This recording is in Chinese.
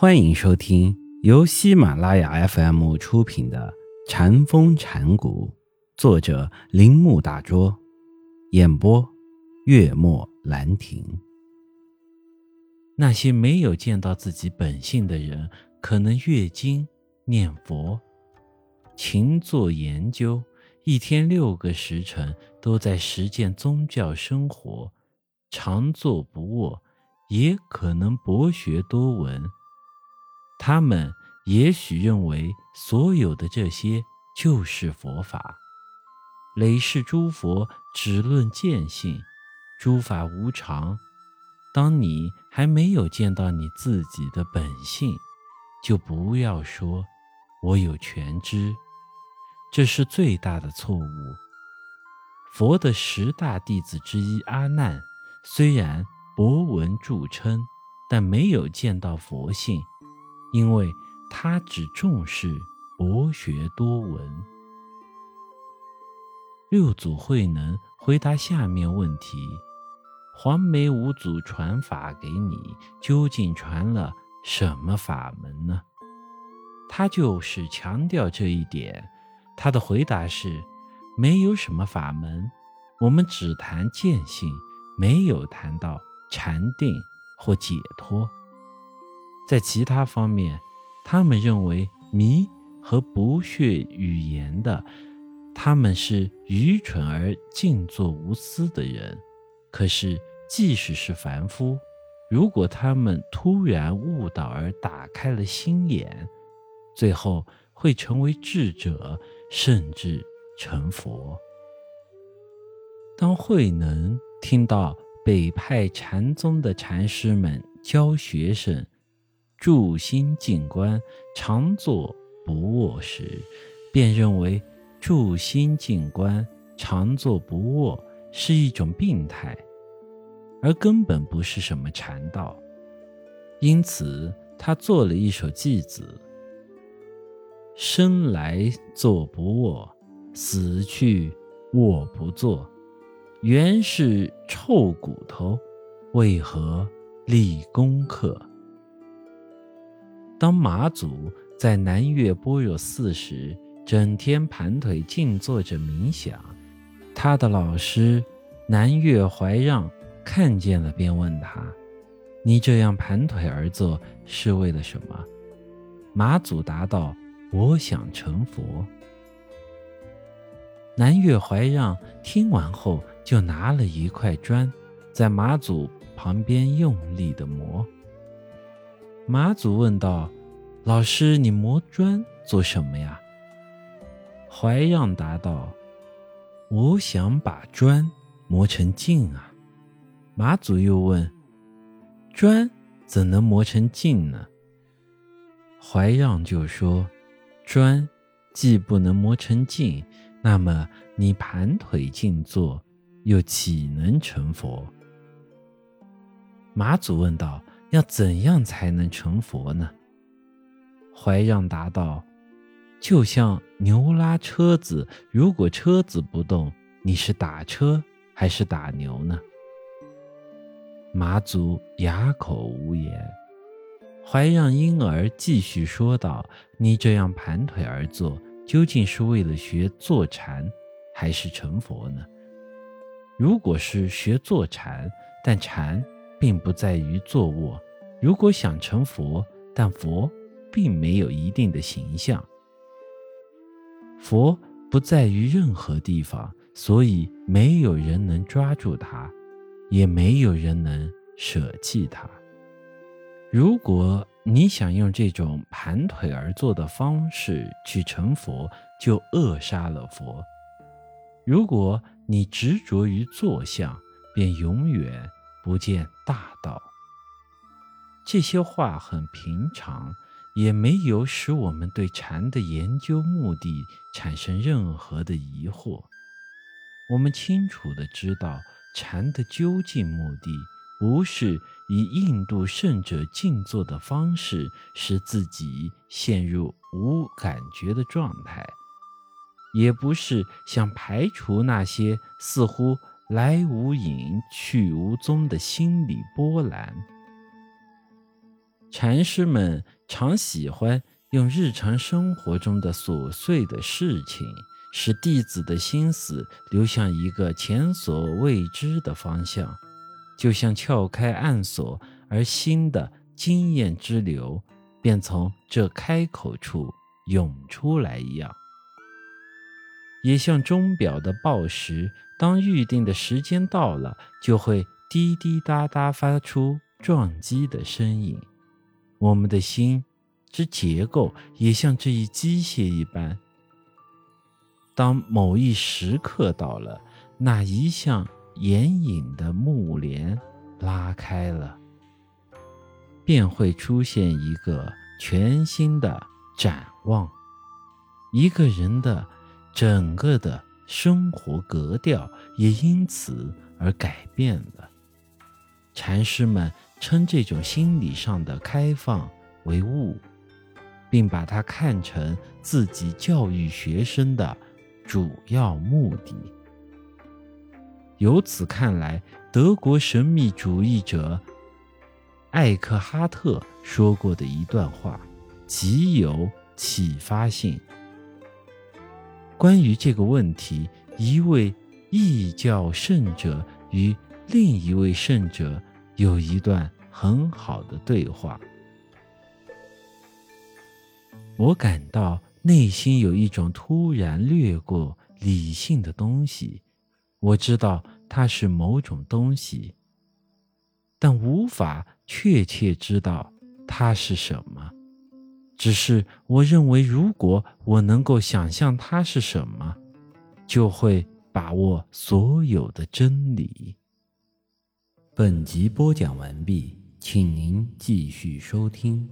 欢迎收听由喜马拉雅 FM 出品的《禅风禅谷，作者铃木大拙，演播月末兰亭。那些没有见到自己本性的人，可能阅经念佛、勤做研究，一天六个时辰都在实践宗教生活，常坐不卧，也可能博学多闻。他们也许认为，所有的这些就是佛法。累世诸佛只论见性，诸法无常。当你还没有见到你自己的本性，就不要说“我有全知”，这是最大的错误。佛的十大弟子之一阿难，虽然博闻著称，但没有见到佛性。因为他只重视博学多闻。六祖慧能回答下面问题：黄梅五祖传法给你，究竟传了什么法门呢？他就是强调这一点。他的回答是：没有什么法门，我们只谈见性，没有谈到禅定或解脱。在其他方面，他们认为迷和不屑语言的，他们是愚蠢而静坐无私的人。可是，即使是凡夫，如果他们突然悟道而打开了心眼，最后会成为智者，甚至成佛。当慧能听到北派禅宗的禅师们教学生。住心静观，常坐不卧时，便认为住心静观、常坐不卧是一种病态，而根本不是什么禅道。因此，他做了一首偈子：“生来坐不卧，死去卧不坐。原是臭骨头，为何立功课？”当马祖在南岳般若寺时，整天盘腿静坐着冥想，他的老师南岳怀让看见了，便问他：“你这样盘腿而坐是为了什么？”马祖答道：“我想成佛。”南岳怀让听完后，就拿了一块砖，在马祖旁边用力的磨。马祖问道：“老师，你磨砖做什么呀？”怀让答道：“我想把砖磨成镜啊。”马祖又问：“砖怎能磨成镜呢？”怀让就说：“砖既不能磨成镜，那么你盘腿静坐，又岂能成佛？”马祖问道。要怎样才能成佛呢？怀让答道：“就像牛拉车子，如果车子不动，你是打车还是打牛呢？”马祖哑口无言。怀让因而继续说道：“你这样盘腿而坐，究竟是为了学坐禅，还是成佛呢？如果是学坐禅，但禅……”并不在于坐卧。如果想成佛，但佛并没有一定的形象。佛不在于任何地方，所以没有人能抓住它，也没有人能舍弃它。如果你想用这种盘腿而坐的方式去成佛，就扼杀了佛。如果你执着于坐相，便永远。不见大道。这些话很平常，也没有使我们对禅的研究目的产生任何的疑惑。我们清楚的知道，禅的究竟目的不是以印度圣者静坐的方式使自己陷入无感觉的状态，也不是想排除那些似乎。来无影去无踪的心理波澜，禅师们常喜欢用日常生活中的琐碎的事情，使弟子的心思流向一个前所未知的方向，就像撬开暗锁，而新的经验之流便从这开口处涌出来一样。也像钟表的报时，当预定的时间到了，就会滴滴答答发出撞击的声音。我们的心之结构也像这一机械一般。当某一时刻到了，那一向掩影的幕帘拉开了，便会出现一个全新的展望。一个人的整个的生活格调也因此而改变了。禅师们。称这种心理上的开放为悟，并把它看成自己教育学生的主要目的。由此看来，德国神秘主义者艾克哈特说过的一段话极有启发性。关于这个问题，一位异教圣者与另一位圣者。有一段很好的对话，我感到内心有一种突然掠过理性的东西。我知道它是某种东西，但无法确切知道它是什么。只是我认为，如果我能够想象它是什么，就会把握所有的真理。本集播讲完毕，请您继续收听。